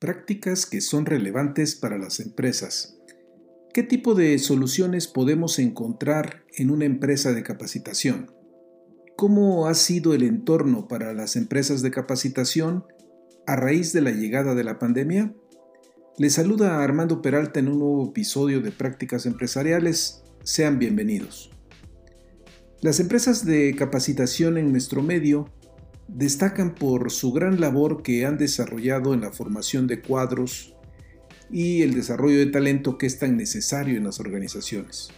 Prácticas que son relevantes para las empresas. ¿Qué tipo de soluciones podemos encontrar en una empresa de capacitación? ¿Cómo ha sido el entorno para las empresas de capacitación a raíz de la llegada de la pandemia? Les saluda Armando Peralta en un nuevo episodio de Prácticas Empresariales. Sean bienvenidos. Las empresas de capacitación en nuestro medio destacan por su gran labor que han desarrollado en la formación de cuadros y el desarrollo de talento que es tan necesario en las organizaciones.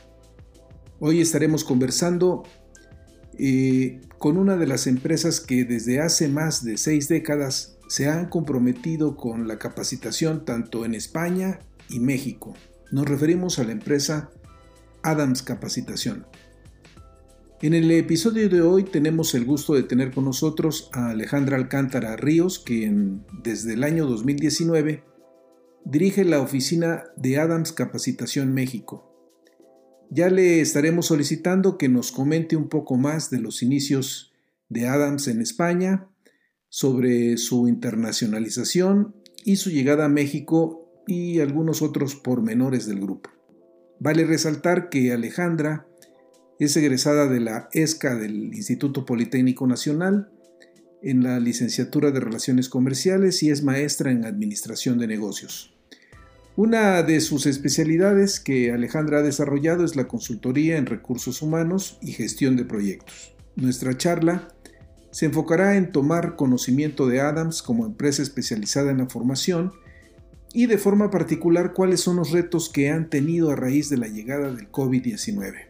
Hoy estaremos conversando eh, con una de las empresas que desde hace más de seis décadas se han comprometido con la capacitación tanto en España y México. Nos referimos a la empresa Adams Capacitación. En el episodio de hoy tenemos el gusto de tener con nosotros a Alejandra Alcántara Ríos, quien desde el año 2019 dirige la oficina de Adams Capacitación México. Ya le estaremos solicitando que nos comente un poco más de los inicios de Adams en España, sobre su internacionalización y su llegada a México y algunos otros pormenores del grupo. Vale resaltar que Alejandra es egresada de la ESCA del Instituto Politécnico Nacional en la licenciatura de Relaciones Comerciales y es maestra en Administración de Negocios. Una de sus especialidades que Alejandra ha desarrollado es la consultoría en recursos humanos y gestión de proyectos. Nuestra charla se enfocará en tomar conocimiento de Adams como empresa especializada en la formación y de forma particular cuáles son los retos que han tenido a raíz de la llegada del COVID-19.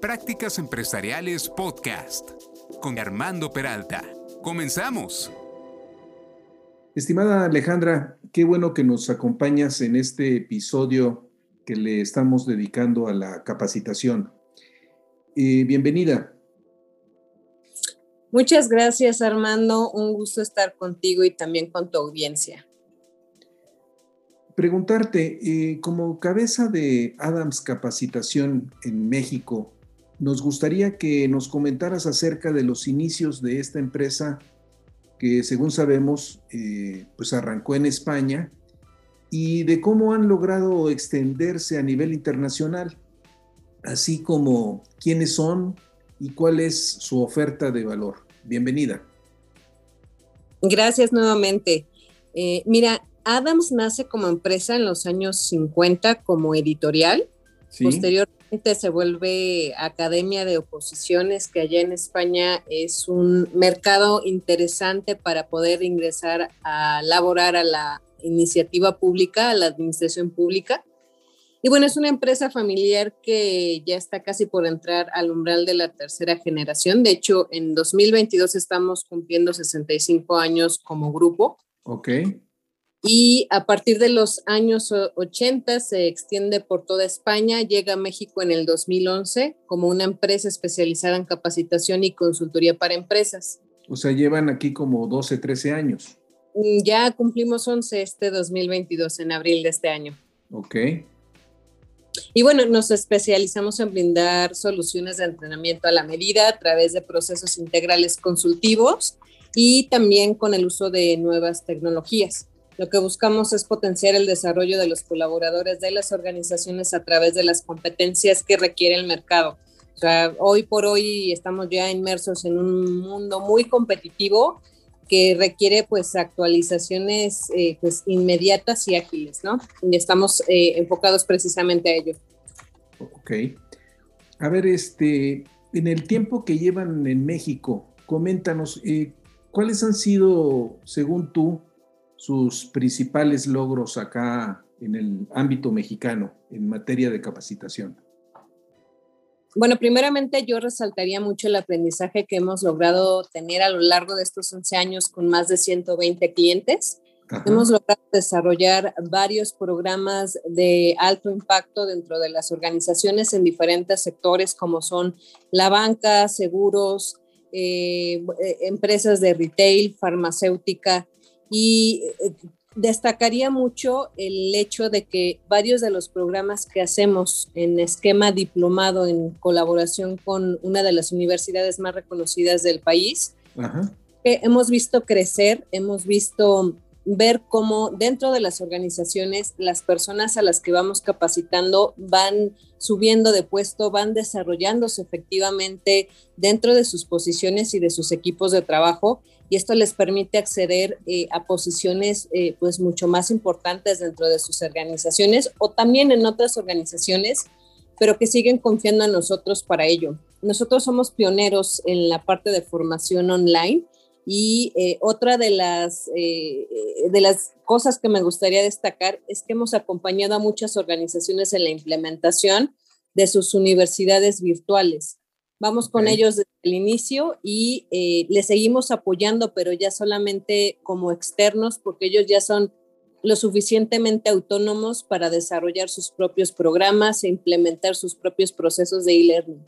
Prácticas Empresariales Podcast con Armando Peralta. Comenzamos. Estimada Alejandra, qué bueno que nos acompañas en este episodio que le estamos dedicando a la capacitación. Eh, bienvenida. Muchas gracias Armando, un gusto estar contigo y también con tu audiencia preguntarte, eh, como cabeza de Adams Capacitación en México, nos gustaría que nos comentaras acerca de los inicios de esta empresa que según sabemos eh, pues arrancó en España y de cómo han logrado extenderse a nivel internacional, así como quiénes son y cuál es su oferta de valor. Bienvenida. Gracias nuevamente. Eh, mira, Adams nace como empresa en los años 50 como editorial. Posteriormente se vuelve Academia de Oposiciones, que allá en España es un mercado interesante para poder ingresar a laborar a la iniciativa pública, a la administración pública. Y bueno, es una empresa familiar que ya está casi por entrar al umbral de la tercera generación. De hecho, en 2022 estamos cumpliendo 65 años como grupo. Ok y a partir de los años 80 se extiende por toda España, llega a México en el 2011 como una empresa especializada en capacitación y consultoría para empresas. O sea, llevan aquí como 12, 13 años. Mm, ya cumplimos 11 este 2022, en abril de este año. Ok. Y bueno, nos especializamos en brindar soluciones de entrenamiento a la medida a través de procesos integrales consultivos y también con el uso de nuevas tecnologías. Lo que buscamos es potenciar el desarrollo de los colaboradores de las organizaciones a través de las competencias que requiere el mercado. O sea, hoy por hoy estamos ya inmersos en un mundo muy competitivo que requiere pues actualizaciones eh, pues inmediatas y ágiles, ¿no? Y estamos eh, enfocados precisamente a ello. Ok. A ver, este, en el tiempo que llevan en México, coméntanos, eh, ¿cuáles han sido, según tú, sus principales logros acá en el ámbito mexicano en materia de capacitación? Bueno, primeramente yo resaltaría mucho el aprendizaje que hemos logrado tener a lo largo de estos 11 años con más de 120 clientes. Hemos logrado desarrollar varios programas de alto impacto dentro de las organizaciones en diferentes sectores como son la banca, seguros, eh, eh, empresas de retail, farmacéutica y eh, destacaría mucho el hecho de que varios de los programas que hacemos en esquema diplomado en colaboración con una de las universidades más reconocidas del país, hemos visto crecer, hemos visto ver cómo dentro de las organizaciones las personas a las que vamos capacitando van subiendo de puesto, van desarrollándose efectivamente dentro de sus posiciones y de sus equipos de trabajo y esto les permite acceder eh, a posiciones eh, pues mucho más importantes dentro de sus organizaciones o también en otras organizaciones, pero que siguen confiando en nosotros para ello. Nosotros somos pioneros en la parte de formación online y eh, otra de las, de las cosas que me gustaría destacar es que hemos acompañado a muchas organizaciones en la implementación de sus universidades virtuales. Vamos con ellos desde el inicio y eh, les seguimos apoyando, pero ya solamente como externos, porque ellos ya son lo suficientemente autónomos para desarrollar sus propios programas e implementar sus propios procesos de e-learning.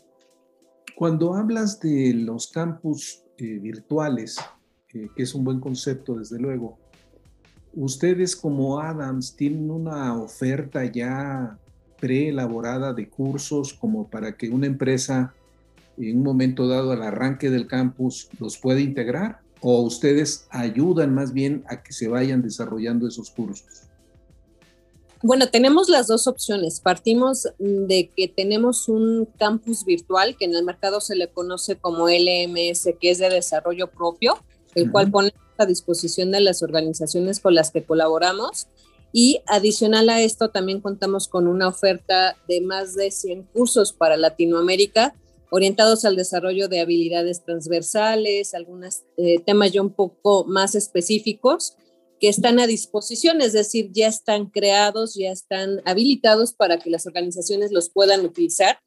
Cuando hablas de los campus eh, virtuales, eh, que es un buen concepto desde luego, ustedes como Adams tienen una oferta ya preelaborada de cursos como para que una empresa en un momento dado al arranque del campus los puede integrar o ustedes ayudan más bien a que se vayan desarrollando esos cursos? Bueno, tenemos las dos opciones. Partimos de que tenemos un campus virtual que en el mercado se le conoce como LMS, que es de desarrollo propio, el cual pone a disposición de las organizaciones con las que colaboramos. Y adicional a esto, también contamos con una oferta de más de 100 cursos para Latinoamérica orientados al desarrollo de habilidades transversales, algunos eh, temas ya un poco más específicos que están a disposición, es decir, ya están creados, ya están habilitados para que las organizaciones los puedan utilizar,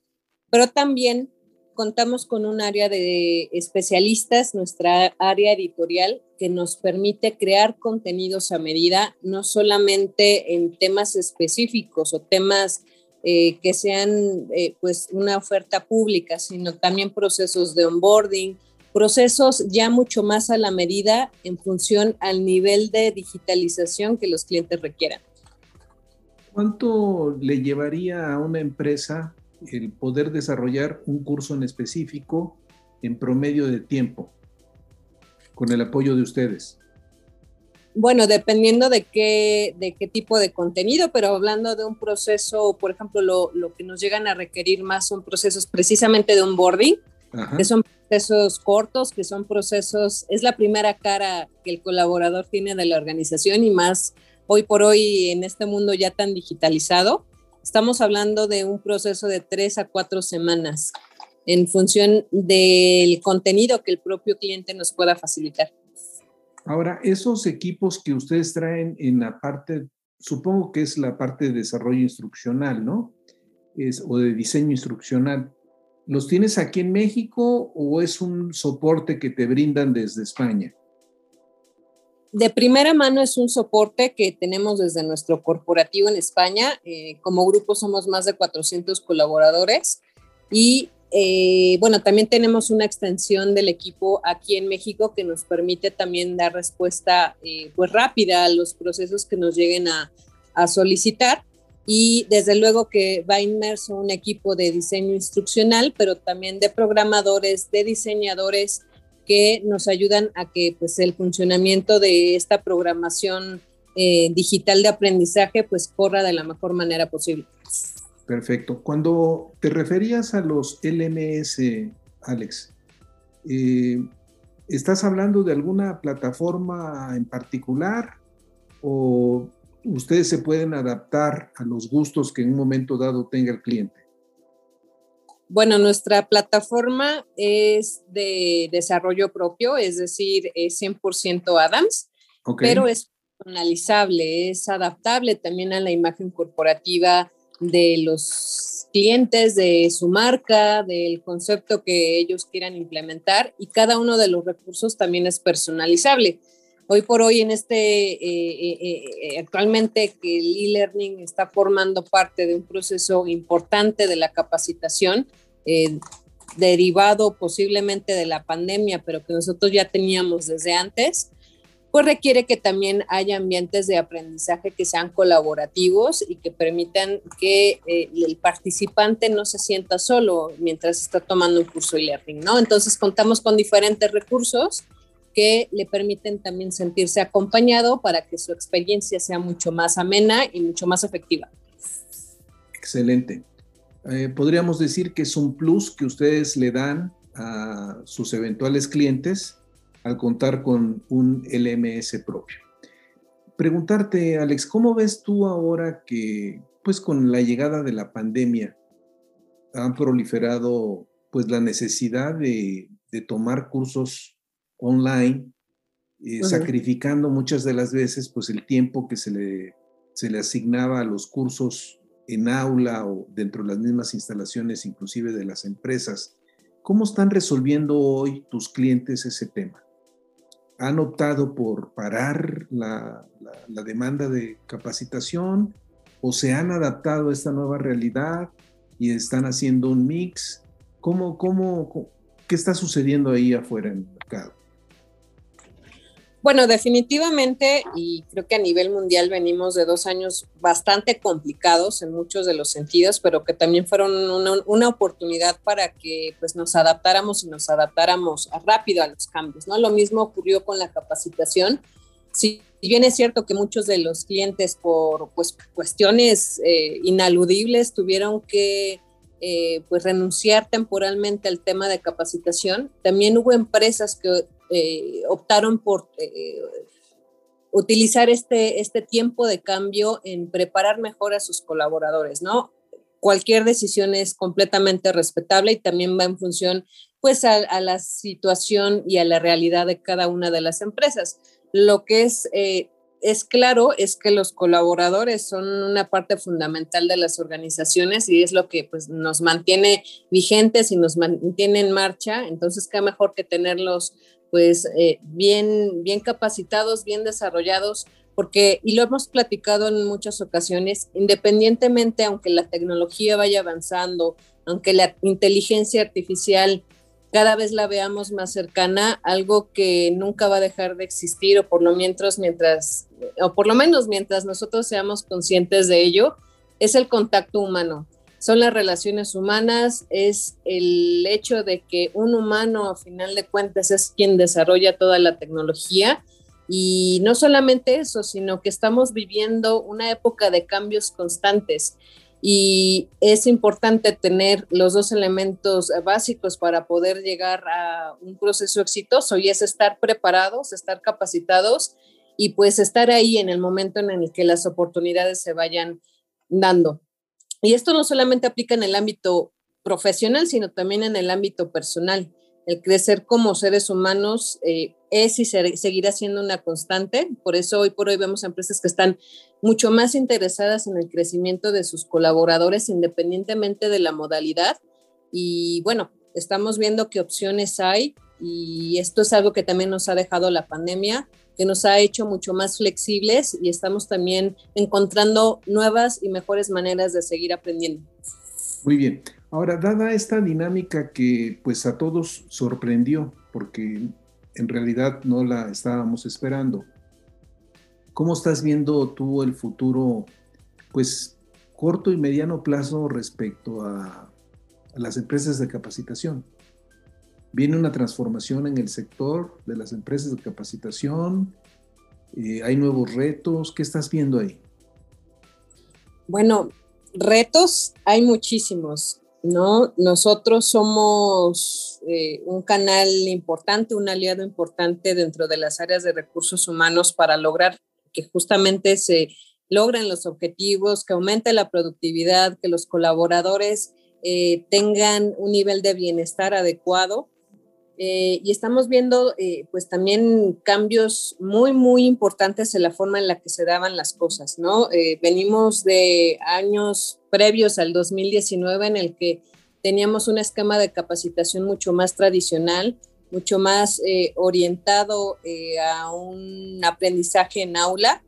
pero también contamos con un área de especialistas, nuestra área editorial, que nos permite crear contenidos a medida, no solamente en temas específicos o temas eh, que sean eh, pues una oferta pública, sino también procesos de onboarding, procesos ya mucho más a la medida en función al nivel de digitalización que los clientes requieran. ¿Cuánto le llevaría a una empresa el poder desarrollar un curso en específico en promedio de tiempo con el apoyo de ustedes? Bueno, dependiendo de qué, de qué tipo de contenido, pero hablando de un proceso, por ejemplo, lo, que nos llegan a requerir más son procesos precisamente de onboarding, que son procesos cortos, que son procesos, es la primera cara que el colaborador tiene de la organización y más hoy por hoy en este mundo ya tan digitalizado. Estamos hablando de un proceso de tres a cuatro semanas en función del contenido que el propio cliente nos pueda facilitar. Ahora, esos equipos que ustedes traen en la parte, supongo que es la parte de desarrollo instruccional, ¿no? Es, o de diseño instruccional. ¿Los tienes aquí en México o es un soporte que te brindan desde España? De primera mano es un soporte que tenemos desde nuestro corporativo en España. Eh, como grupo somos más de 400 colaboradores y eh, bueno, también tenemos una extensión del equipo aquí en México que nos permite también dar respuesta eh, pues rápida a los procesos que nos lleguen a, solicitar. Y desde luego que va inmerso un equipo de diseño instruccional, pero también de programadores, de diseñadores que nos ayudan a que pues, el funcionamiento de esta programación eh, digital de aprendizaje pues corra de la mejor manera posible. Perfecto. Cuando te referías a los LMS, Alex, eh, ¿estás hablando de alguna plataforma en particular o ustedes se pueden adaptar a los gustos que en un momento dado tenga el cliente? Bueno, nuestra plataforma es de desarrollo propio, es decir, es 100% Adams, pero es personalizable, es adaptable también a la imagen corporativa de los clientes, de su marca, del concepto que ellos quieran implementar y cada uno de los recursos también es personalizable. Hoy por hoy en este, eh, eh, eh, actualmente que el e-learning está formando parte de un proceso importante de la capacitación, derivado posiblemente de la pandemia, pero que nosotros ya teníamos desde antes, pues requiere que también haya ambientes de aprendizaje que sean colaborativos y que permitan que el participante no se sienta solo mientras está tomando un curso e-learning, ¿no? Entonces contamos con diferentes recursos que le permiten también sentirse acompañado para que su experiencia sea mucho más amena y mucho más efectiva. Excelente. Eh, podríamos decir que es un plus que ustedes le dan a sus eventuales clientes al contar con un LMS propio. Preguntarte, Alex, ¿cómo ves tú ahora que, pues con la llegada de la pandemia, han proliferado pues la necesidad de, de tomar cursos online, eh, sacrificando muchas de las veces pues el tiempo que se le, se le asignaba a los cursos en aula o dentro de las mismas instalaciones, inclusive de las empresas. ¿Cómo están resolviendo hoy tus clientes ese tema? ¿Han optado por parar la, la, demanda de capacitación o se han adaptado a esta nueva realidad y están haciendo un mix? ¿Cómo, cómo, ¿Qué está sucediendo ahí afuera en el mercado? Bueno, definitivamente, y creo que a nivel mundial venimos de dos años bastante complicados en muchos de los sentidos, pero que también fueron una, oportunidad para que pues, nos adaptáramos y nos adaptáramos rápido a los cambios. ¿no? Lo mismo ocurrió con la capacitación. Si bien es cierto que muchos de los clientes por pues, cuestiones eh, inaludibles tuvieron que eh, pues renunciar temporalmente al tema de capacitación. También hubo empresas que eh, optaron por eh, utilizar este, este tiempo de cambio en preparar mejor a sus colaboradores, ¿no? Cualquier decisión es completamente respetable y también va en función pues a, la situación y a la realidad de cada una de las empresas. Lo que es eh, es claro es que los colaboradores son una parte fundamental de las organizaciones y es lo que pues, nos mantiene vigentes y nos mantiene en marcha. Entonces, qué mejor que tenerlos pues eh, bien, bien capacitados, bien desarrollados, porque, y lo hemos platicado en muchas ocasiones, independientemente, aunque la tecnología vaya avanzando, aunque la inteligencia artificial cada vez la veamos más cercana, algo que nunca va a dejar de existir, o por lo mientras, mientras, o por lo menos mientras nosotros seamos conscientes de ello, es el contacto humano son las relaciones humanas, es el hecho de que un humano a final de cuentas es quien desarrolla toda la tecnología y no solamente eso, sino que estamos viviendo una época de cambios constantes y es importante tener los dos elementos básicos para poder llegar a un proceso exitoso y es estar preparados, estar capacitados y pues estar ahí en el momento en el que las oportunidades se vayan dando. Y esto no solamente aplica en el ámbito profesional, sino también en el ámbito personal. El crecer como seres humanos eh, es y seguirá siendo una constante. Por eso hoy por hoy vemos empresas que están mucho más interesadas en el crecimiento de sus colaboradores independientemente de la modalidad. Y bueno, estamos viendo qué opciones hay y esto es algo que también nos ha dejado la pandemia que nos ha hecho mucho más flexibles y estamos también encontrando nuevas y mejores maneras de seguir aprendiendo. Muy bien. Ahora, dada esta dinámica que pues a todos sorprendió, porque en realidad no la estábamos esperando, ¿cómo estás viendo tú el futuro, pues corto y mediano plazo respecto a, a las empresas de capacitación? Viene una transformación en el sector de las empresas de capacitación, eh, hay nuevos retos, ¿qué estás viendo ahí? Bueno, retos hay muchísimos, ¿no? Nosotros somos eh, un canal importante, un aliado importante dentro de las áreas de recursos humanos para lograr que justamente se logren los objetivos, que aumente la productividad, que los colaboradores eh, tengan un nivel de bienestar adecuado. Eh, y estamos viendo eh, pues también cambios muy, muy importantes en la forma en la que se daban las cosas, ¿no? venimos de años previos al 2019 en el que teníamos un esquema de capacitación mucho más tradicional, mucho más orientado a un aprendizaje en aula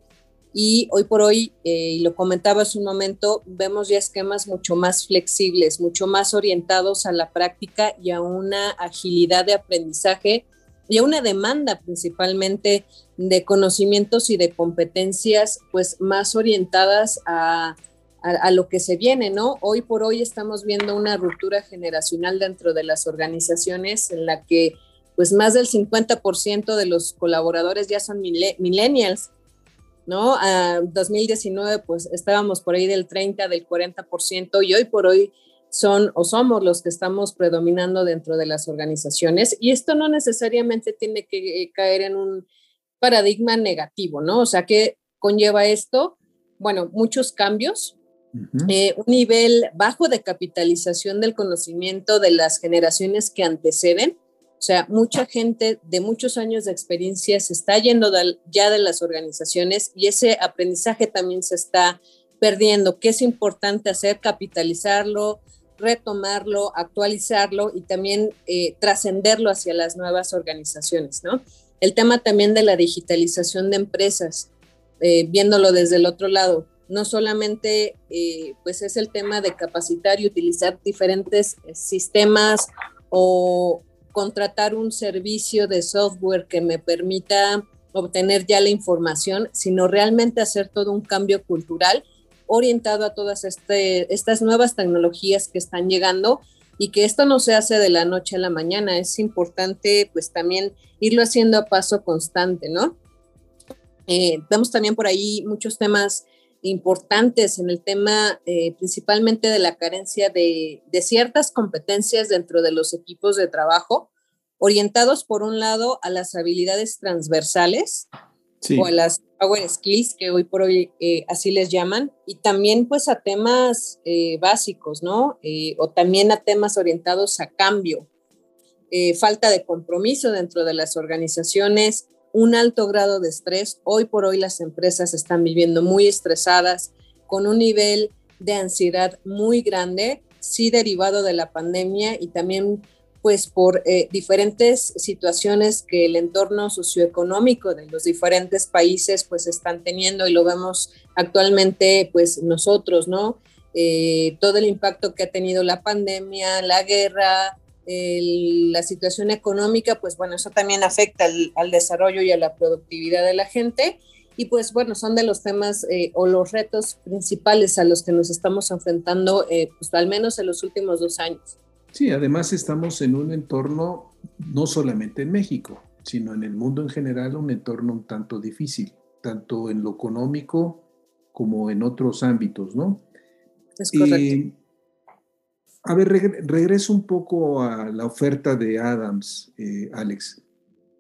y hoy por hoy, eh, y lo comentaba hace un momento, vemos ya esquemas mucho más flexibles, mucho más orientados a la práctica y a una agilidad de aprendizaje y a una demanda principalmente de conocimientos y de competencias pues más orientadas a, a, lo que se viene, ¿no? Hoy por hoy estamos viendo una ruptura generacional dentro de las organizaciones en la que pues más del 50% de los colaboradores ya son millennials ¿no? A 2019 pues estábamos por ahí del 30, del 40% y hoy por hoy son o somos los que estamos predominando dentro de las organizaciones y esto no necesariamente tiene que eh, caer en un paradigma negativo, ¿no? O sea, ¿qué conlleva esto? Bueno, muchos cambios, eh, un nivel bajo de capitalización del conocimiento de las generaciones que anteceden, o sea, mucha gente de muchos años de experiencia se está yendo ya de las organizaciones y ese aprendizaje también se está perdiendo. ¿Qué es importante hacer? Capitalizarlo, retomarlo, actualizarlo y también eh, trascenderlo hacia las nuevas organizaciones, ¿no? El tema también de la digitalización de empresas, eh, viéndolo desde el otro lado, no solamente eh, pues es el tema de capacitar y utilizar diferentes sistemas o, contratar un servicio de software que me permita obtener ya la información, sino realmente hacer todo un cambio cultural orientado a todas este, estas nuevas tecnologías que están llegando y que esto no se hace de la noche a la mañana, es importante pues también irlo haciendo a paso constante, ¿no? Eh, también por ahí muchos temas importantes en el tema eh, principalmente de la carencia de, ciertas competencias dentro de los equipos de trabajo, orientados por un lado a las habilidades transversales o a las power skills, que hoy por hoy eh, así les llaman, y también pues a temas eh, básicos, ¿no? o también a temas orientados a cambio, falta de compromiso dentro de las organizaciones, un alto grado de estrés. Hoy por hoy las empresas están viviendo muy estresadas, con un nivel de ansiedad muy grande, sí derivado de la pandemia y también pues por eh, diferentes situaciones que el entorno socioeconómico de los diferentes países pues están teniendo y lo vemos actualmente pues nosotros, ¿no? Eh, todo el impacto que ha tenido la pandemia, la guerra, la situación económica, pues bueno, eso también afecta al, desarrollo y a la productividad de la gente. Y pues bueno, son de los temas eh, o los retos principales a los que nos estamos enfrentando, eh, pues al menos en los últimos dos años. Sí, además estamos en un entorno, no solamente en México, sino en el mundo en general, un entorno un tanto difícil, tanto en lo económico como en otros ámbitos, ¿no? Es correcto. A ver, regreso un poco a la oferta de Adams, eh, Alex.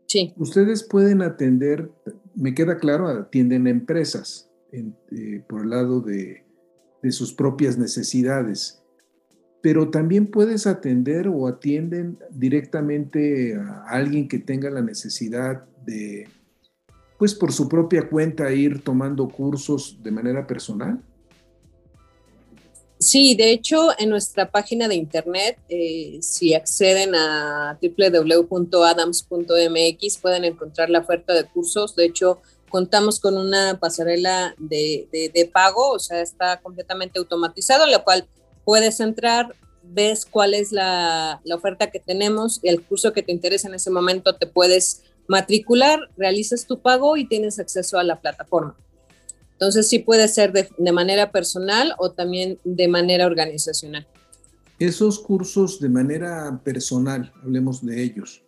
Sí. Ustedes pueden atender, me queda claro, atienden empresas eh, por el lado de, sus propias necesidades, pero también puedes atender o atienden directamente a alguien que tenga la necesidad de, pues por su propia cuenta, ir tomando cursos de manera personal. Sí, de hecho, en nuestra página de internet, eh, si acceden a www.adams.mx, pueden encontrar la oferta de cursos. De hecho, contamos con una pasarela de, pago, o sea, está completamente automatizado, la cual puedes entrar, ves cuál es la, oferta que tenemos y el curso que te interesa en ese momento te puedes matricular, realizas tu pago y tienes acceso a la plataforma. Entonces sí puede ser de, manera personal o también de manera organizacional. Esos cursos de manera personal, hablemos de ellos,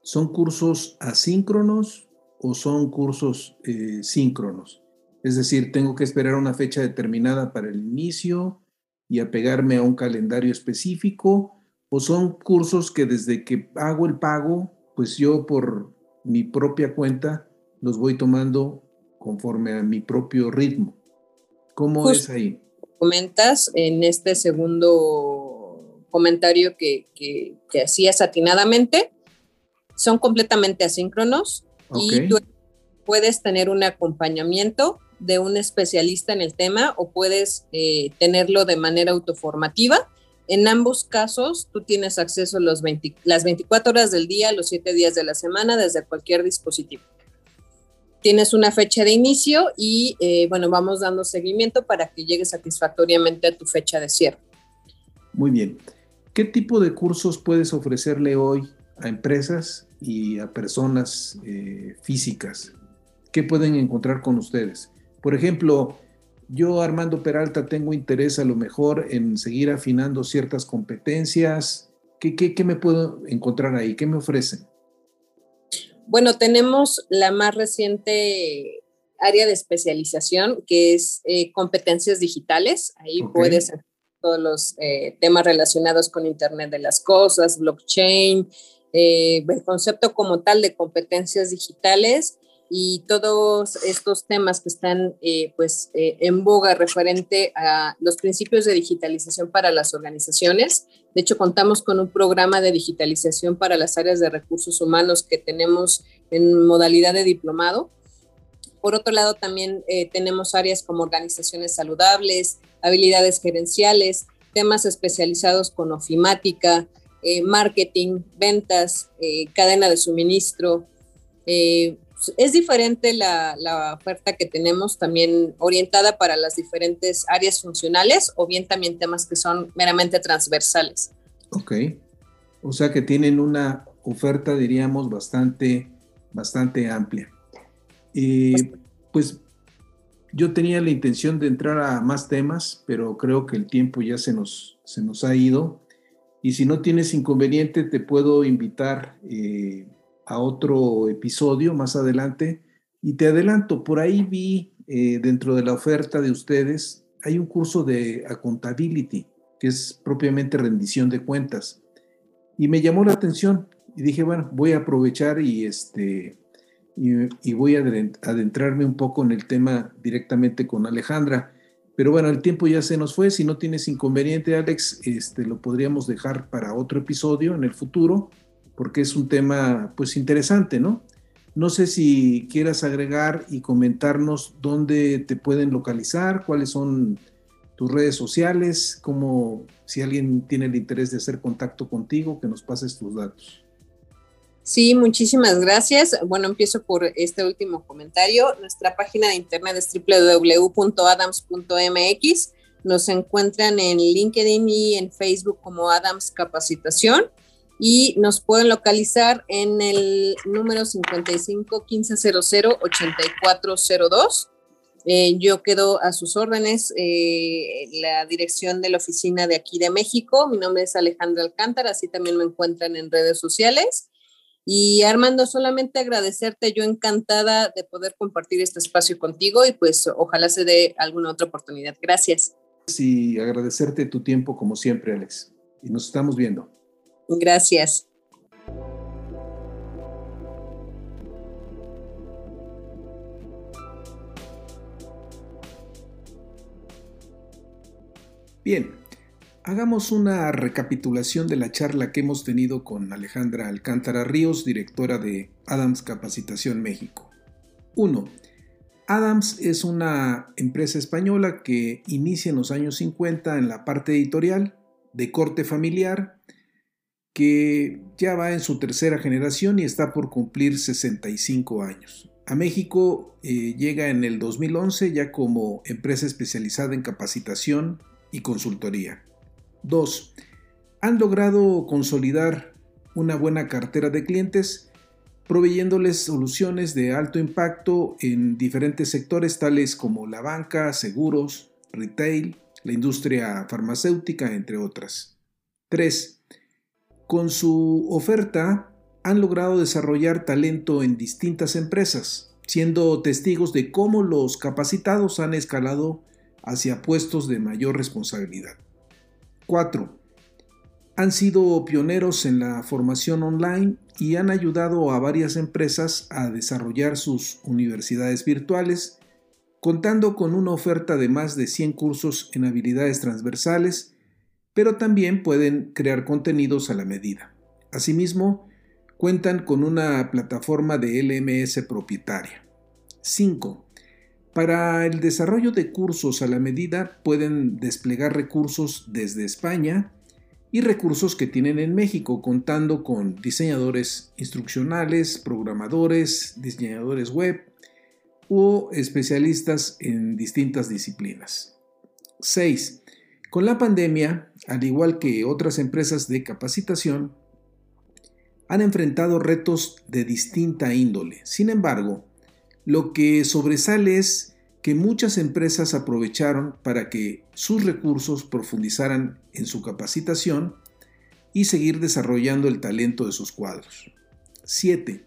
¿son cursos asíncronos o son cursos eh, síncronos? Es decir, tengo que esperar una fecha determinada para el inicio y apegarme a un calendario específico, o son cursos que desde que hago el pago, pues yo por mi propia cuenta los voy tomando conforme a mi propio ritmo. ¿Cómo es ahí? Comentas en este segundo comentario que, que, hacías atinadamente. Son completamente asíncronos y tú puedes tener un acompañamiento de un especialista en el tema o puedes eh, tenerlo de manera autoformativa. En ambos casos, tú tienes acceso los las 24 horas del día, los 7 días de la semana, desde cualquier dispositivo. Tienes una fecha de inicio y, eh, bueno, vamos dando seguimiento para que llegue satisfactoriamente a tu fecha de cierre. Muy bien. ¿Qué tipo de cursos puedes ofrecerle hoy a empresas y a personas eh, físicas? ¿Qué pueden encontrar con ustedes? Por ejemplo, yo, Armando Peralta, tengo interés a lo mejor en seguir afinando ciertas competencias. ¿Qué, qué, me puedo encontrar ahí? ¿Qué me ofrecen? Bueno, tenemos la más reciente área de especialización, que es eh, competencias digitales. Ahí puedes todos los eh, temas relacionados con Internet de las Cosas, blockchain, eh, el concepto como tal de competencias digitales y todos estos temas que están eh, pues en boga referente a los principios de digitalización para las organizaciones. De hecho, contamos con un programa de digitalización para las áreas de recursos humanos que tenemos en modalidad de diplomado. Por otro lado, también tenemos áreas como organizaciones saludables, habilidades gerenciales, temas especializados con ofimática, eh, marketing, ventas, eh, cadena de suministro. Eh, es diferente la, oferta que tenemos también orientada para las diferentes áreas funcionales o bien también temas que son meramente transversales. Ok, o sea que tienen una oferta, diríamos, bastante, bastante amplia. pues yo tenía la intención de entrar a más temas, pero creo que el tiempo ya se nos, se nos ha ido. Y si no tienes inconveniente, te puedo invitar eh, a otro episodio más adelante. Y te adelanto, por ahí vi eh, dentro de la oferta de ustedes, hay un curso de accountability, que es propiamente rendición de cuentas. Y me llamó la atención y dije, bueno, voy a aprovechar y este, y, voy a adentrarme un poco en el tema directamente con Alejandra. Pero bueno, el tiempo ya se nos fue. Si no tienes inconveniente, Alex, este, lo podríamos dejar para otro episodio en el futuro, porque es un tema pues interesante, ¿no? No sé si quieras agregar y comentarnos dónde te pueden localizar, cuáles son tus redes sociales, como si alguien tiene el interés de hacer contacto contigo, que nos pases tus datos. Sí, muchísimas gracias. Bueno, empiezo por este último comentario. Nuestra página de internet es www.adams.mx. Nos encuentran en LinkedIn y en Facebook como Adams Capacitación y nos pueden localizar en el número 55 1500 8402. Eh, yo quedo a sus órdenes, eh, la dirección de la oficina de aquí de México. Mi nombre es Alejandra Alcántara, así también me encuentran en redes sociales. Y Armando, solamente agradecerte, yo encantada de poder compartir este espacio contigo y pues ojalá se dé alguna otra oportunidad. Gracias. Sí, agradecerte tu tiempo como siempre, Alex. Y nos estamos viendo. Gracias. Bien, Hagamos una recapitulación de la charla que hemos tenido con Alejandra Alcántara Ríos, directora de Adams Capacitación México. 1. Adams es una empresa española que inicia en los años 50 en la parte editorial de corte familiar, que ya va en su tercera generación y está por cumplir 65 años. A México eh, llega en el 2011 ya como empresa especializada en capacitación y consultoría. 2. Han logrado consolidar una buena cartera de clientes proveyéndoles soluciones de alto impacto en diferentes sectores tales como la banca, seguros, retail, la industria farmacéutica, entre otras. 3. Con su oferta han logrado desarrollar talento en distintas empresas, siendo testigos de cómo los capacitados han escalado hacia puestos de mayor responsabilidad. 4. Han sido pioneros en la formación online y han ayudado a varias empresas a desarrollar sus universidades virtuales, contando con una oferta de más de 100 cursos en habilidades transversales, pero también pueden crear contenidos a la medida. Asimismo, cuentan con una plataforma de LMS propietaria. 5. Para el desarrollo de cursos a la medida pueden desplegar recursos desde España y recursos que tienen en México, contando con diseñadores instruccionales, programadores, diseñadores web o especialistas en distintas disciplinas. 6. Con la pandemia, al igual que otras empresas de capacitación, han enfrentado retos de distinta índole. Sin embargo, lo que sobresale es que muchas empresas aprovecharon para que sus recursos profundizaran en su capacitación y seguir desarrollando el talento de sus cuadros. 7.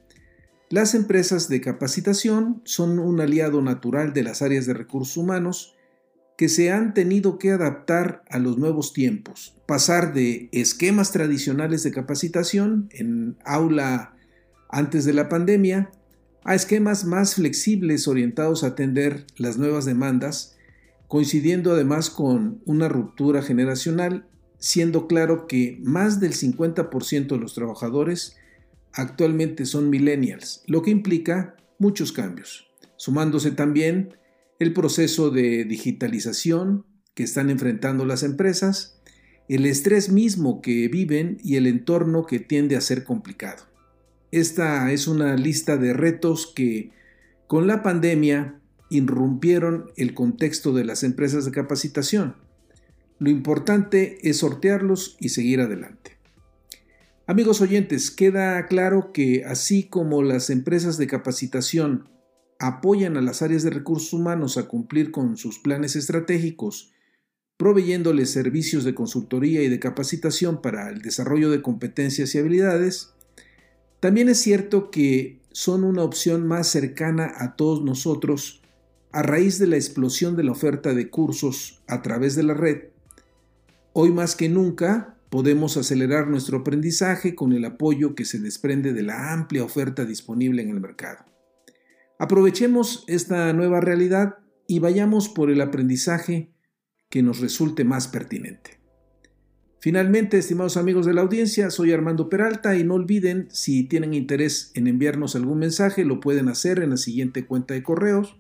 Las empresas de capacitación son un aliado natural de las áreas de recursos humanos que se han tenido que adaptar a los nuevos tiempos, pasar de esquemas tradicionales de capacitación en aula antes de la pandemia a esquemas más flexibles orientados a atender las nuevas demandas, coincidiendo además con una ruptura generacional, siendo claro que más del 50% de los trabajadores actualmente son millennials, lo que implica muchos cambios, sumándose también el proceso de digitalización que están enfrentando las empresas, el estrés mismo que viven y el entorno que tiende a ser complicado. Esta es una lista de retos que con la pandemia irrumpieron el contexto de las empresas de capacitación. Lo importante es sortearlos y seguir adelante. Amigos oyentes, queda claro que así como las empresas de capacitación apoyan a las áreas de recursos humanos a cumplir con sus planes estratégicos, proveyéndoles servicios de consultoría y de capacitación para el desarrollo de competencias y habilidades, también es cierto que son una opción más cercana a todos nosotros a raíz de la explosión de la oferta de cursos a través de la red. Hoy más que nunca podemos acelerar nuestro aprendizaje con el apoyo que se desprende de la amplia oferta disponible en el mercado. Aprovechemos esta nueva realidad y vayamos por el aprendizaje que nos resulte más pertinente. Finalmente, estimados amigos de la audiencia, soy Armando Peralta y no olviden, si tienen interés en enviarnos algún mensaje, lo pueden hacer en la siguiente cuenta de correos,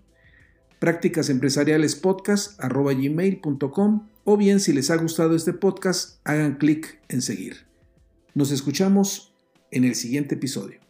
prácticasempresarialespodcast.com o bien si les ha gustado este podcast, hagan clic en seguir. Nos escuchamos en el siguiente episodio.